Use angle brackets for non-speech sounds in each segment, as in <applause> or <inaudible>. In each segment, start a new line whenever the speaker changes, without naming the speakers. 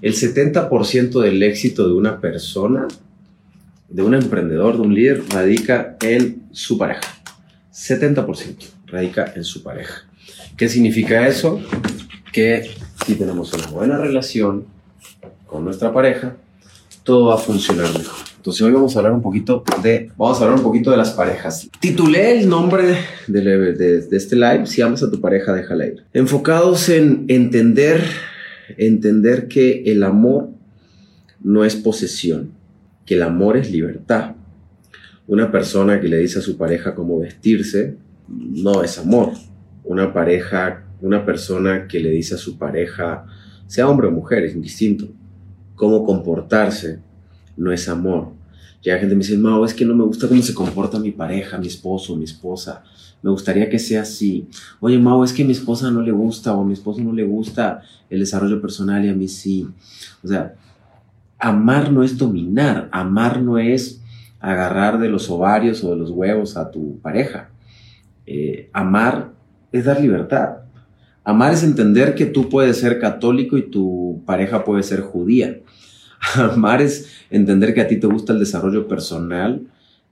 El 70% del éxito de una persona, de un emprendedor, de un líder, radica en su pareja. 70% radica en su pareja. ¿Qué significa eso? Que si tenemos una buena relación con nuestra pareja, todo va a funcionar mejor. Entonces hoy vamos a hablar un poquito de, vamos a hablar un poquito de las parejas. Titulé el nombre de, de, este live, si amas a tu pareja, déjala ir. Enfocados en entender, entender que el amor no es posesión, que el amor es libertad. Una persona que le dice a su pareja cómo vestirse, no es amor. Una pareja, una persona que le dice a su pareja, sea hombre o mujer, es indistinto, cómo comportarse, no es amor. Ya la gente me dice, Mau, es que no me gusta cómo se comporta mi pareja, mi esposo, mi esposa. Me gustaría que sea así. Oye, Mau, es que mi esposa no le gusta o mi esposo no le gusta el desarrollo personal y a mí sí. O sea, amar no es dominar. Amar no es agarrar de los ovarios o de los huevos a tu pareja. Eh, amar es dar libertad. Amar es entender que tú puedes ser católico y tu pareja puede ser judía. <laughs> Amar es entender que a ti te gusta el desarrollo personal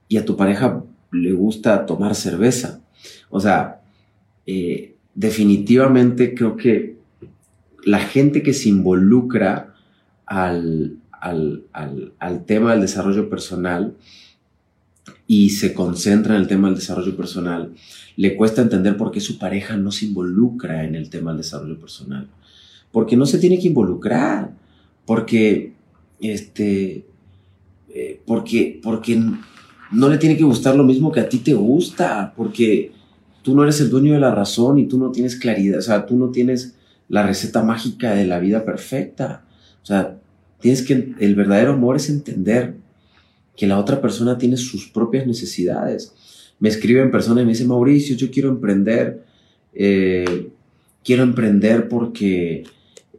y a tu pareja le gusta tomar cerveza. O sea, eh, definitivamente creo que la gente que se involucra al, al, tema del desarrollo personal y se concentra en el tema del desarrollo personal, le cuesta entender por qué su pareja no se involucra en el tema del desarrollo personal. Porque no se tiene que involucrar, porque este, eh, porque, porque no le tiene que gustar lo mismo que a ti te gusta, porque tú no eres el dueño de la razón y tú no tienes claridad, o sea, tú no tienes la receta mágica de la vida perfecta. O sea, tienes que, el verdadero amor es entender que la otra persona tiene sus propias necesidades. Me escriben personas y me dicen, Mauricio, yo quiero emprender, eh, quiero emprender porque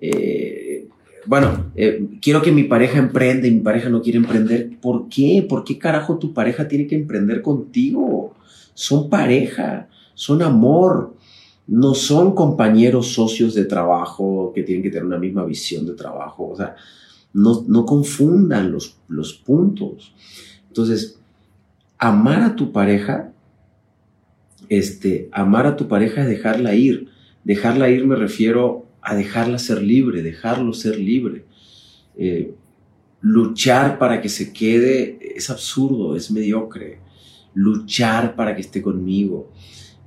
eh, bueno, eh, quiero que mi pareja emprenda y mi pareja no quiere emprender. ¿Por qué? ¿Por qué carajo tu pareja tiene que emprender contigo? Son pareja, son amor, no son compañeros socios de trabajo que tienen que tener una misma visión de trabajo. O sea, no, no confundan los, los puntos. Entonces, amar a tu pareja, este, amar a tu pareja es dejarla ir. Dejarla ir me refiero a dejarla ser libre, dejarlo ser libre. Eh, luchar para que se quede es absurdo, es mediocre. Luchar para que esté conmigo.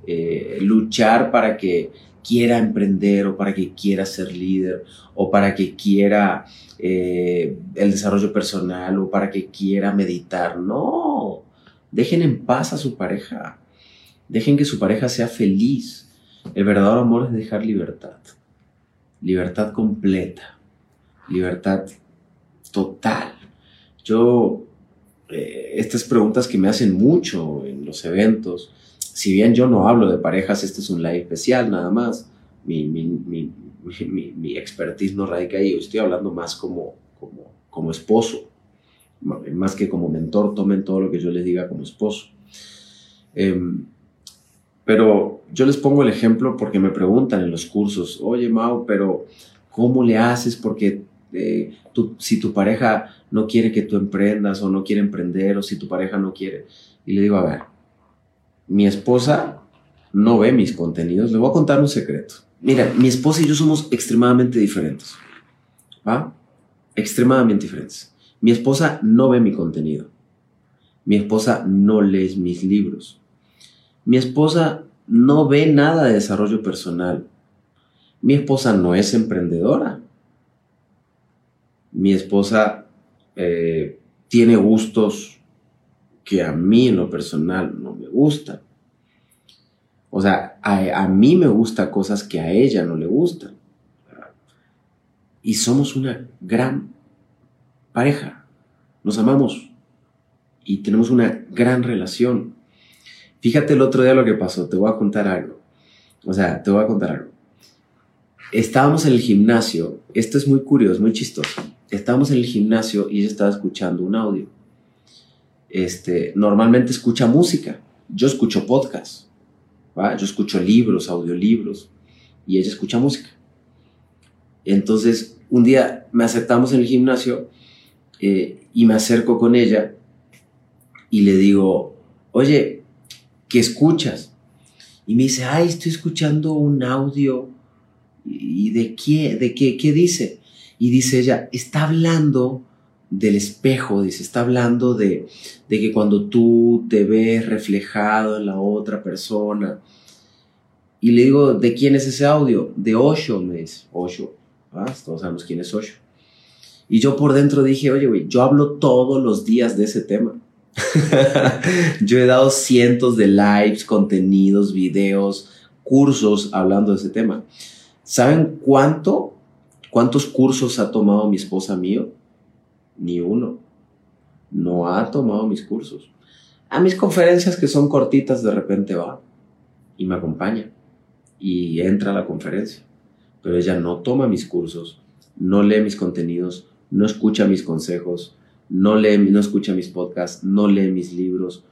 Eh, luchar para que quiera emprender o para que quiera ser líder o para que quiera eh, el desarrollo personal o para que quiera meditar. No, dejen en paz a su pareja. Dejen que su pareja sea feliz. El verdadero amor es dejar libertad libertad completa, libertad total. Yo, eh, estas preguntas que me hacen mucho en los eventos, si bien yo no hablo de parejas, este es un live especial nada más, mi, mi, mi, mi expertise no radica ahí, estoy hablando más como, como, como esposo, más que como mentor, tomen todo lo que yo les diga como esposo. Em, pero yo les pongo el ejemplo porque me preguntan en los cursos, oye Mau, pero ¿cómo le haces? Porque eh, si tu pareja no quiere que tú emprendas o no quiere emprender o si tu pareja no quiere. Y le digo, a ver, mi esposa no ve mis contenidos. Le voy a contar un secreto. Mira, mi esposa y yo somos extremadamente diferentes. ¿Va? Extremadamente diferentes. Mi esposa no ve mi contenido. Mi esposa no lee mis libros. Mi esposa no ve nada de desarrollo personal. Mi esposa no es emprendedora. Mi esposa eh, tiene gustos que a mí en lo personal no me gustan. O sea, a, mí me gustan cosas que a ella no le gustan. Y somos una gran pareja. Nos amamos y tenemos una gran relación. Fíjate el otro día lo que pasó, te voy a contar algo. O sea, te voy a contar algo. Estábamos en el gimnasio, esto es muy curioso, muy chistoso. Estábamos en el gimnasio y ella estaba escuchando un audio. Este, normalmente escucha música, yo escucho podcast, yo escucho libros, audiolibros, y ella escucha música. Entonces, un día me aceptamos en el gimnasio eh, y me acerco con ella y le digo, oye, ¿qué escuchas? Y me dice, ay, estoy escuchando un audio. ¿Y de qué? ¿De qué? ¿Qué dice? Y dice ella, está hablando del espejo, dice, está hablando de, de que cuando tú te ves reflejado en la otra persona. Y le digo, ¿de quién es ese audio? De Osho, me dice. Osho. Ah, todos sabemos quién es Osho. Y yo por dentro dije, oye, güey, yo hablo todos los días de ese tema. <laughs> yo he dado cientos de lives, contenidos, videos, cursos hablando de ese tema. ¿Saben cuánto? ¿Cuántos cursos ha tomado mi esposa mío? Ni uno. No ha tomado mis cursos. A mis conferencias que son cortitas de repente va y me acompaña y entra a la conferencia. Pero ella no toma mis cursos, no lee mis contenidos, no escucha mis consejos, no lee, no escucha mis podcasts, no lee mis libros,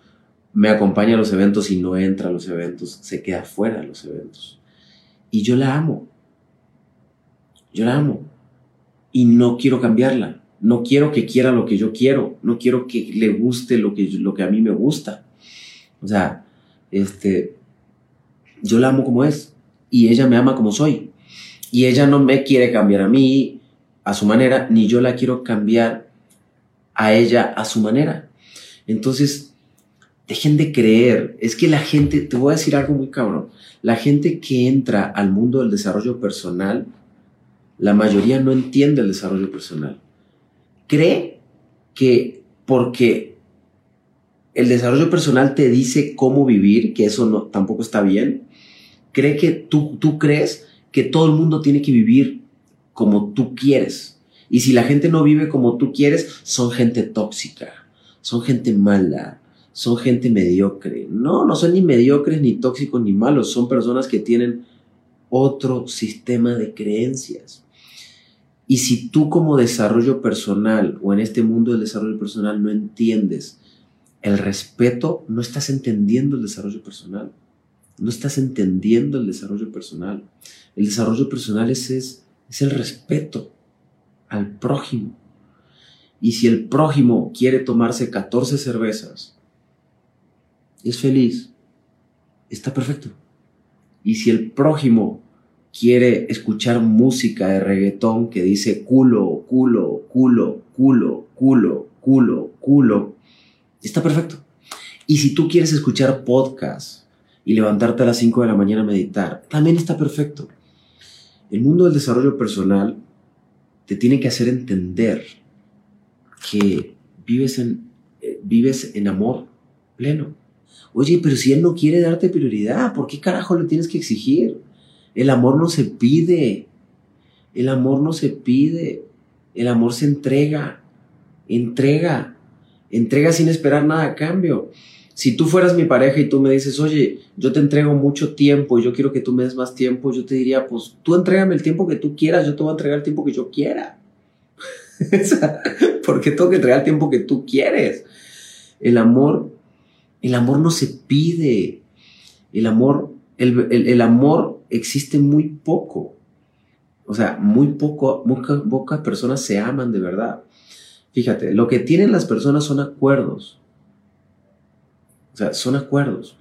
me acompaña a los eventos y no entra a los eventos, se queda fuera de los eventos. Y yo la amo. Yo la amo. Y no quiero cambiarla. No quiero que quiera lo que yo quiero. No quiero que le guste lo que, lo que a mí me gusta. O sea, este, yo la amo como es. Y ella me ama como soy. Y ella no me quiere cambiar a mí a su manera, ni yo la quiero cambiar a ella a su manera. Entonces, dejen de creer. Es que la gente, te voy a decir algo muy cabrón. La gente que entra al mundo del desarrollo personal, la mayoría no entiende el desarrollo personal. Cree que porque el desarrollo personal te dice cómo vivir, que eso no, tampoco está bien, cree que tú, tú crees que todo el mundo tiene que vivir como tú quieres. Y si la gente no vive como tú quieres, son gente tóxica, son gente mala, son gente mediocre. No, no son ni mediocres, ni tóxicos, ni malos. Son personas que tienen otro sistema de creencias. Y si tú como desarrollo personal o en este mundo del desarrollo personal no entiendes el respeto, no estás entendiendo el desarrollo personal. No estás entendiendo el desarrollo personal. El desarrollo personal es, es, es el respeto al prójimo. Y si el prójimo quiere tomarse 14 cervezas, es feliz, está perfecto. Y si el prójimo quiere escuchar música de reggaetón que dice culo, culo, culo, culo, culo, culo, culo, está perfecto. Y si tú quieres escuchar podcast y levantarte a las 5 de la mañana a meditar, también está perfecto. El mundo del desarrollo personal te tiene que hacer entender que vives en, eh, vives en amor pleno. Oye, pero si él no quiere darte prioridad, ¿por qué carajo le tienes que exigir? El amor no se pide. El amor no se pide. El amor se entrega. Entrega. Entrega sin esperar nada a cambio. Si tú fueras mi pareja y tú me dices, oye, yo te entrego mucho tiempo y yo quiero que tú me des más tiempo, yo te diría, pues tú entrégame el tiempo que tú quieras, yo te voy a entregar el tiempo que yo quiera. <laughs> Porque tengo que entregar el tiempo que tú quieres. El amor, el amor no se pide. El amor, el, el, amor existe muy poco. O sea, muy poco, pocas personas se aman de verdad. Fíjate, lo que tienen las personas son acuerdos o sea, son acuerdos.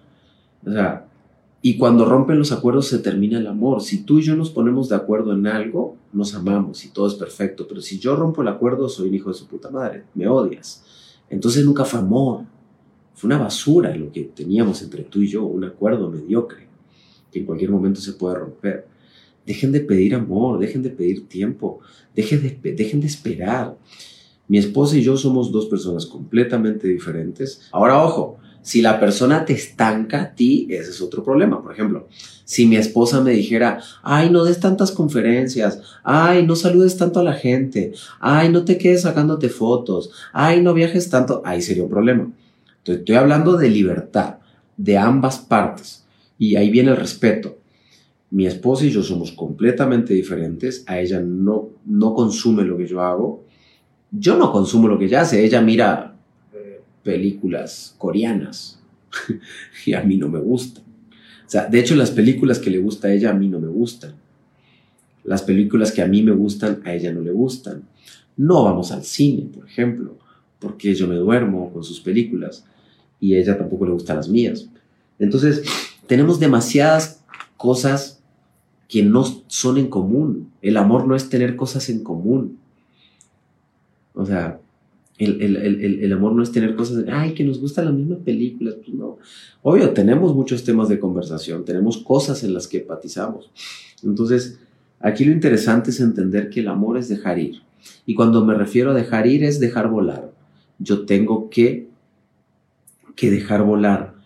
O sea, y cuando rompen los acuerdos se termina el amor. Si tú y yo nos ponemos de acuerdo en algo, nos amamos y todo es perfecto. Pero si yo rompo el acuerdo, soy un hijo de su puta madre. Me odias. Entonces nunca fue amor. Fue una basura lo que teníamos entre tú y yo, un acuerdo mediocre que en cualquier momento se puede romper. Dejen de pedir amor, dejen de pedir tiempo, dejen de, dejen de esperar. Mi esposa y yo somos dos personas completamente diferentes. Ahora, ojo, si la persona te estanca a ti, ese es otro problema. Por ejemplo, si mi esposa me dijera, ay, no des tantas conferencias, ay, no saludes tanto a la gente, ay, no te quedes sacándote fotos, ay, no viajes tanto, ahí sería un problema. Entonces, estoy hablando de libertad, de ambas partes. Y ahí viene el respeto. Mi esposa y yo somos completamente diferentes. A ella no, no consume lo que yo hago. Yo no consumo lo que ella hace. Ella mira películas coreanas <laughs> y a mí no me gustan. O sea, de hecho las películas que le gusta a ella a mí no me gustan. Las películas que a mí me gustan, a ella no le gustan. No vamos al cine, por ejemplo, porque yo me duermo con sus películas y a ella tampoco le gustan las mías. Entonces, tenemos demasiadas cosas que no son en común. El amor no es tener cosas en común. O sea, el, amor no es tener cosas, ay, que nos gustan las mismas películas. Pues no. Obvio, tenemos muchos temas de conversación, tenemos cosas en las que empatizamos. Entonces, aquí lo interesante es entender que el amor es dejar ir. Y cuando me refiero a dejar ir es dejar volar. Yo tengo que, que dejar volar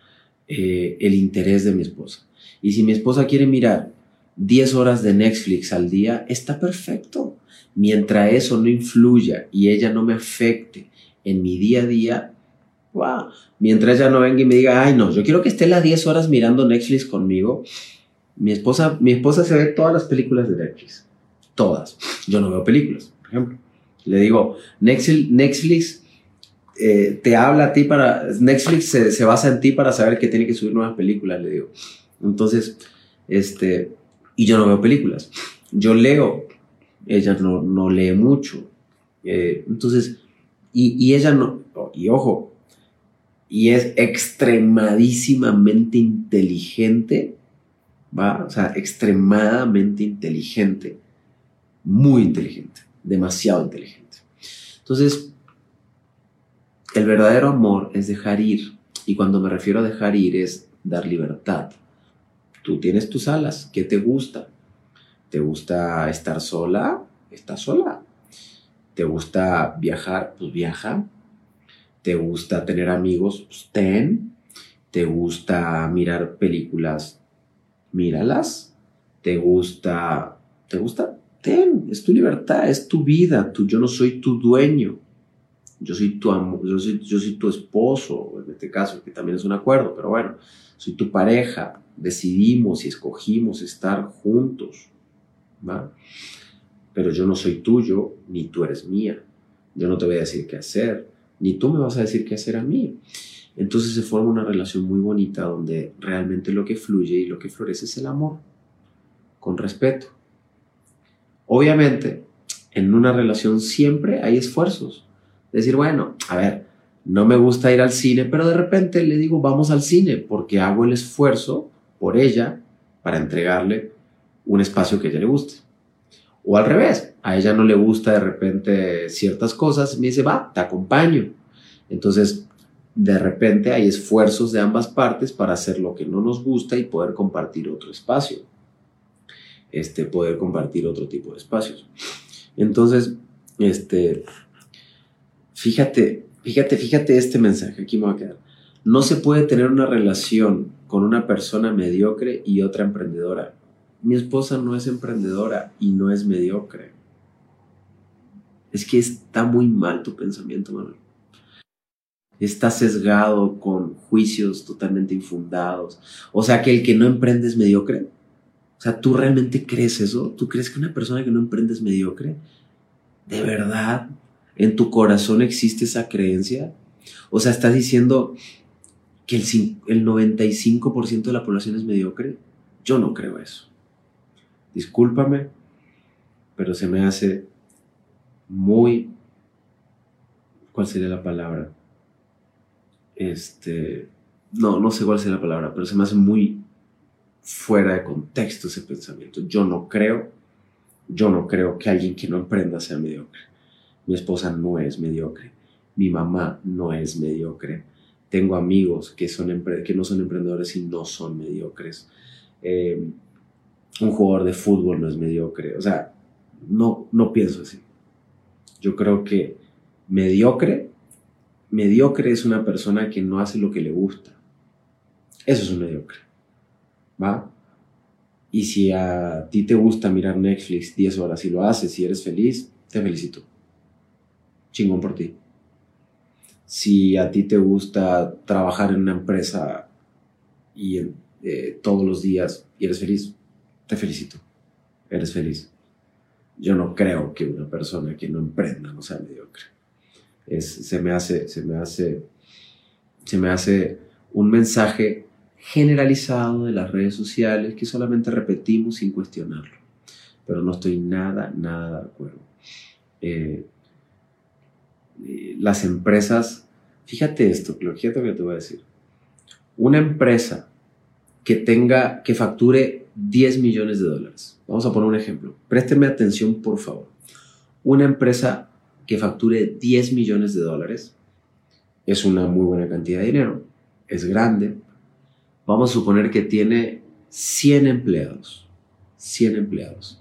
eh, el interés de mi esposa. Y si mi esposa quiere mirar 10 horas de Netflix al día, está perfecto. Mientras eso no influya y ella no me afecte en mi día a día, wow. mientras ella no venga y me diga, ay no, yo quiero que esté las 10 horas mirando Netflix conmigo, mi esposa, mi esposa se ve todas las películas de Netflix. Todas. Yo no veo películas, por ejemplo. Le digo, Netflix, Netflix eh, te habla a ti para... Netflix se, basa en ti para saber que tiene que subir nuevas películas, le digo. Entonces, este... Y yo no veo películas. Yo leo. Ella no, no lee mucho. Eh, entonces, y, y ella no... Y ojo, y es extremadísimamente inteligente ¿va? O sea, extremadamente inteligente, muy inteligente, demasiado inteligente. Entonces, el verdadero amor es dejar ir, y cuando me refiero a dejar ir es dar libertad. Tú tienes tus alas, ¿qué te gusta? ¿Te gusta estar sola? Estás sola. ¿Te gusta viajar? Pues viaja. ¿Te gusta tener amigos? Pues ten. ¿Te gusta mirar películas? míralas. ¿Te gusta? ¿Te gusta? Ten, es tu libertad, es tu vida. Tú, yo no soy tu dueño. Yo soy tu yo soy, yo soy tu esposo, en este caso, que también es un acuerdo, pero bueno, soy tu pareja. Decidimos y escogimos estar juntos. ¿va? Pero yo no soy tuyo, ni tú eres mía. Yo no te voy a decir qué hacer, ni tú me vas a decir qué hacer a mí. Entonces se forma una relación muy bonita donde realmente lo que fluye y lo que florece es el amor, con respeto. Obviamente, en una relación siempre hay esfuerzos. Decir, bueno, a ver, no me gusta ir al cine, pero de repente le digo, vamos al cine, porque hago el esfuerzo por ella para entregarle un espacio que ella le guste. O al revés, a ella no le gusta de repente ciertas cosas, me dice, va, te acompaño. Entonces, de repente hay esfuerzos de ambas partes para hacer lo que no nos gusta y poder compartir otro espacio. Este, poder compartir otro tipo de espacios. Entonces, este, fíjate, fíjate, fíjate este mensaje, aquí me va a quedar. No se puede tener una relación con una persona mediocre y otra emprendedora. Mi esposa no es emprendedora y no es mediocre. Es que está muy mal tu pensamiento, Manuel está sesgado con juicios totalmente infundados. O sea, que el que no emprende es mediocre. O sea, ¿tú realmente crees eso? ¿Tú crees que una persona que no emprende es mediocre? ¿De verdad? ¿En tu corazón existe esa creencia? O sea, ¿estás diciendo que el, el 95% de la población es mediocre? Yo no creo eso. Discúlpame, pero se me hace muy... ¿Cuál sería la palabra? este, no, no sé cuál es la palabra, pero se me hace muy fuera de contexto ese pensamiento. Yo no creo, yo no creo que alguien que no emprenda sea mediocre. Mi esposa no es mediocre, mi mamá no es mediocre. Tengo amigos que, son que no son emprendedores y no son mediocres. Eh, un jugador de fútbol no es mediocre. O sea, no, no pienso así. Yo creo que mediocre mediocre es una persona que no hace lo que le gusta. Eso es un mediocre. ¿Va? Y si a ti te gusta mirar Netflix 10 horas y lo haces y eres feliz, te felicito. Chingón por ti. Si a ti te gusta trabajar en una empresa y eh, todos los días y eres feliz, te felicito. Eres feliz. Yo no creo que una persona que no emprenda no sea mediocre se, me hace, se, me hace, se me hace un mensaje generalizado de las redes sociales que solamente repetimos sin cuestionarlo. pero no estoy nada, nada de acuerdo. Eh, eh, las empresas, fíjate esto, lo que te voy a decir. Una empresa que tenga, que facture 10 millones de dólares. Vamos a poner un ejemplo. Présteme atención, por favor. Una empresa que facture 10 millones de dólares es una muy buena cantidad de dinero, es grande. Vamos a suponer que tiene 100 empleados. 100 empleados.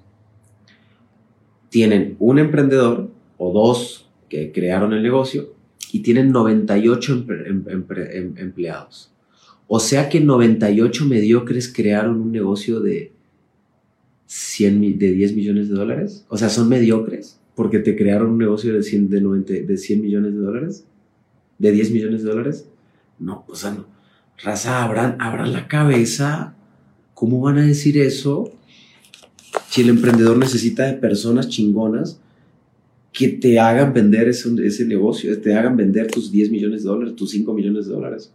Tienen un emprendedor o dos que crearon el negocio y tienen 98 em, empleados. O sea que 98 mediocres crearon un negocio de, 100, de 10 millones de dólares. O sea, son mediocres porque te crearon un negocio de 100, de 90, de 100 millones de dólares. De 10 millones de dólares. No, o sea, no. Raza, abran, abran la cabeza. ¿Cómo van a decir eso? Si el emprendedor necesita de personas chingonas que te hagan vender ese, ese negocio, te hagan vender tus 10 millones de dólares, tus 5 millones de dólares.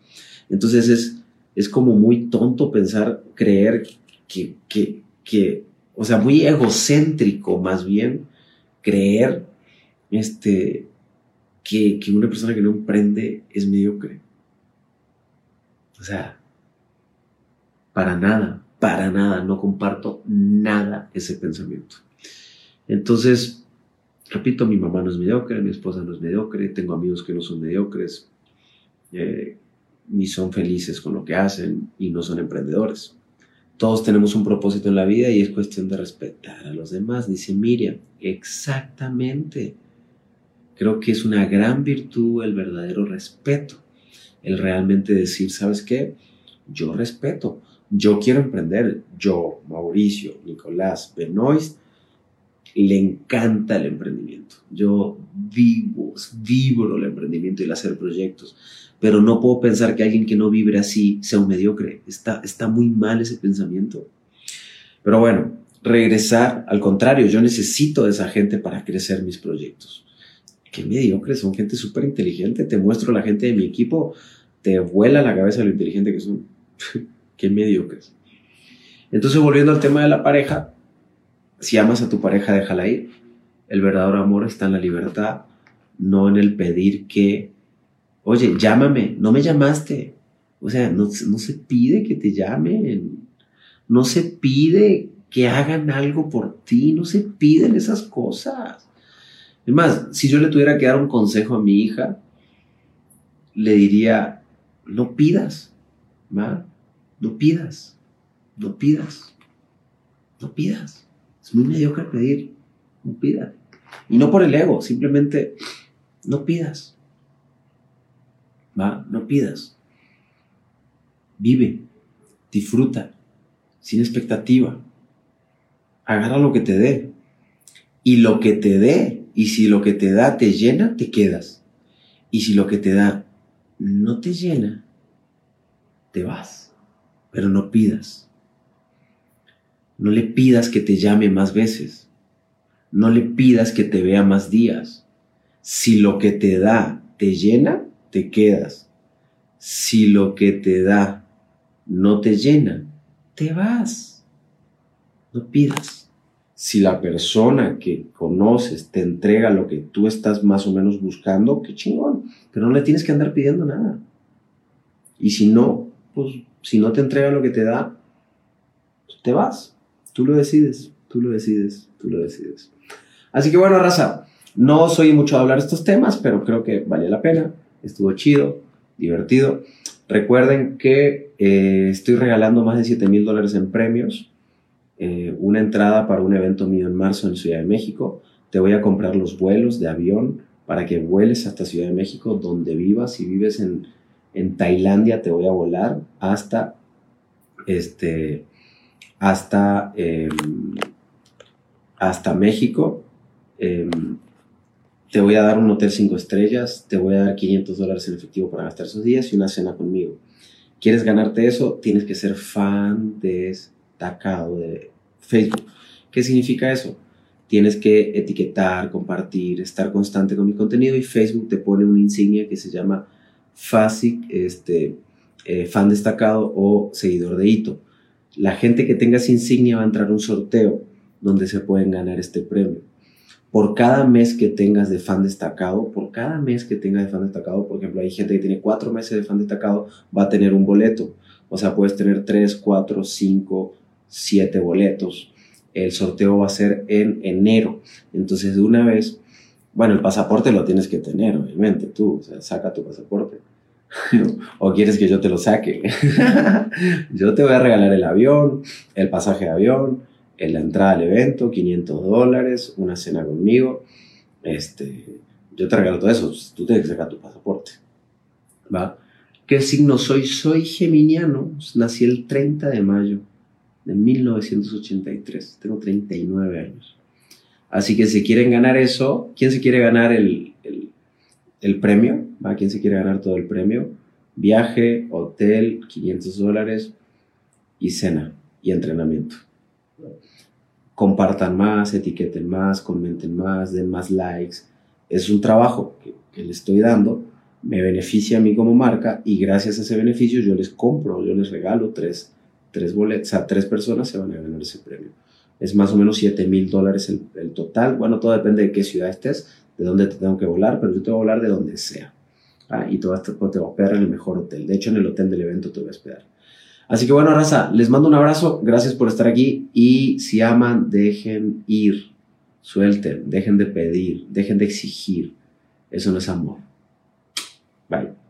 Entonces es, es como muy tonto pensar, creer que, que, que, o sea, muy egocéntrico más bien, creer este, que, que una persona que no emprende es mediocre. O sea, para nada, para nada, no comparto nada ese pensamiento. Entonces, repito, mi mamá no es mediocre, mi esposa no es mediocre, tengo amigos que no son mediocres, eh, ni son felices con lo que hacen y no son emprendedores. Todos tenemos un propósito en la vida y es cuestión de respetar a los demás, dice Miriam. Exactamente. Creo que es una gran virtud el verdadero respeto. El realmente decir, ¿sabes qué? Yo respeto, yo quiero emprender. Yo, Mauricio, Nicolás, Benoist, le encanta el emprendimiento. Yo vivo, vibro el emprendimiento y el hacer proyectos pero no puedo pensar que alguien que no vibre así sea un mediocre. Está, está muy mal ese pensamiento. Pero bueno, regresar, al contrario, yo necesito de esa gente para crecer mis proyectos. Qué mediocre, son gente súper inteligente. Te muestro la gente de mi equipo, te vuela la cabeza lo inteligente que son. <laughs> Qué mediocres. Entonces, volviendo al tema de la pareja, si amas a tu pareja, déjala ir. El verdadero amor está en la libertad, no en el pedir que Oye, llámame, no me llamaste. O sea, no, se pide que te llamen. No se pide que hagan algo por ti. No se piden esas cosas. Es más, si yo le tuviera que dar un consejo a mi hija, le diría, no pidas, ¿va? No pidas, no pidas, no pidas. Es muy mediocre pedir, no pidas. Y no por el ego, simplemente no pidas. ¿va? No pidas. Vive, disfruta, sin expectativa. Agarra lo que te dé. Y lo que te dé, y si lo que te da te llena, te quedas. Y si lo que te da no te llena, te vas. Pero no pidas. No le pidas que te llame más veces. No le pidas que te vea más días. Si lo que te da te llena, te quedas. Si lo que te da no te llena, te vas. No pidas. Si la persona que conoces te entrega lo que tú estás más o menos buscando, qué chingón. Pero no le tienes que andar pidiendo nada. Y si no, pues si no te entrega lo que te da, pues, te vas. Tú lo decides, tú lo decides, tú lo decides. Así que bueno, raza, no soy mucho a hablar estos temas, pero creo que vale la pena estuvo chido, divertido. Recuerden que eh, estoy regalando más de 7 mil dólares en premios, eh, una entrada para un evento mío en marzo en Ciudad de México. Te voy a comprar los vuelos de avión para que vueles hasta Ciudad de México, donde vivas. Si vives en, en Tailandia, te voy a volar hasta, este, hasta, em, hasta México. Em, te voy a dar un hotel 5 estrellas, te voy a dar 500 dólares en efectivo para gastar esos días y una cena conmigo. ¿Quieres ganarte eso? Tienes que ser fan destacado de Facebook. ¿Qué significa eso? Tienes que etiquetar, compartir, estar constante con mi contenido y Facebook te pone una insignia que se llama FASIC, este, eh, fan destacado o seguidor de hito. La gente que tenga esa insignia va a entrar a un sorteo donde se pueden ganar este premio. Por cada mes que tengas de fan destacado, por cada mes que tengas de fan destacado, por ejemplo, hay gente que tiene cuatro meses de fan destacado, va a tener un boleto. O sea, puedes tener tres, cuatro, cinco, siete boletos. El sorteo va a ser en enero. Entonces, de una vez, bueno, el pasaporte lo tienes que tener, obviamente, tú, o sea, saca tu pasaporte. <laughs> o quieres que yo te lo saque. <laughs> yo te voy a regalar el avión, el pasaje de avión, la entrada al evento, 500 dólares, una cena conmigo. Este, yo te regalo todo eso. Tú tienes que sacar tu pasaporte. ¿Va? ¿Qué signo soy? Soy geminiano. Nací el 30 de mayo de 1983. Tengo 39 años. Así que si quieren ganar eso, ¿quién se quiere ganar el, el, premio? ¿Va? ¿Quién se quiere ganar todo el premio? Viaje, hotel, 500 dólares y cena y entrenamiento. Compartan más, etiqueten más, comenten más, den más likes. Es un trabajo que, que le estoy dando, me beneficia a mí como marca y gracias a ese beneficio yo les compro, yo les regalo tres, tres boletos, o sea, tres personas se van a ganar ese premio. Es más o menos 7 mil dólares el, el, total. Bueno, todo depende de qué ciudad estés, de dónde te tengo que volar, pero yo te voy a volar de donde sea. Ah, y te voy, a, te voy a hospedar en el mejor hotel. De hecho, en el hotel del evento te voy a hospedar. Así que bueno, raza, les mando un abrazo, gracias por estar aquí y si aman, dejen ir, suelten, dejen de pedir, dejen de exigir. Eso no es amor. Bye.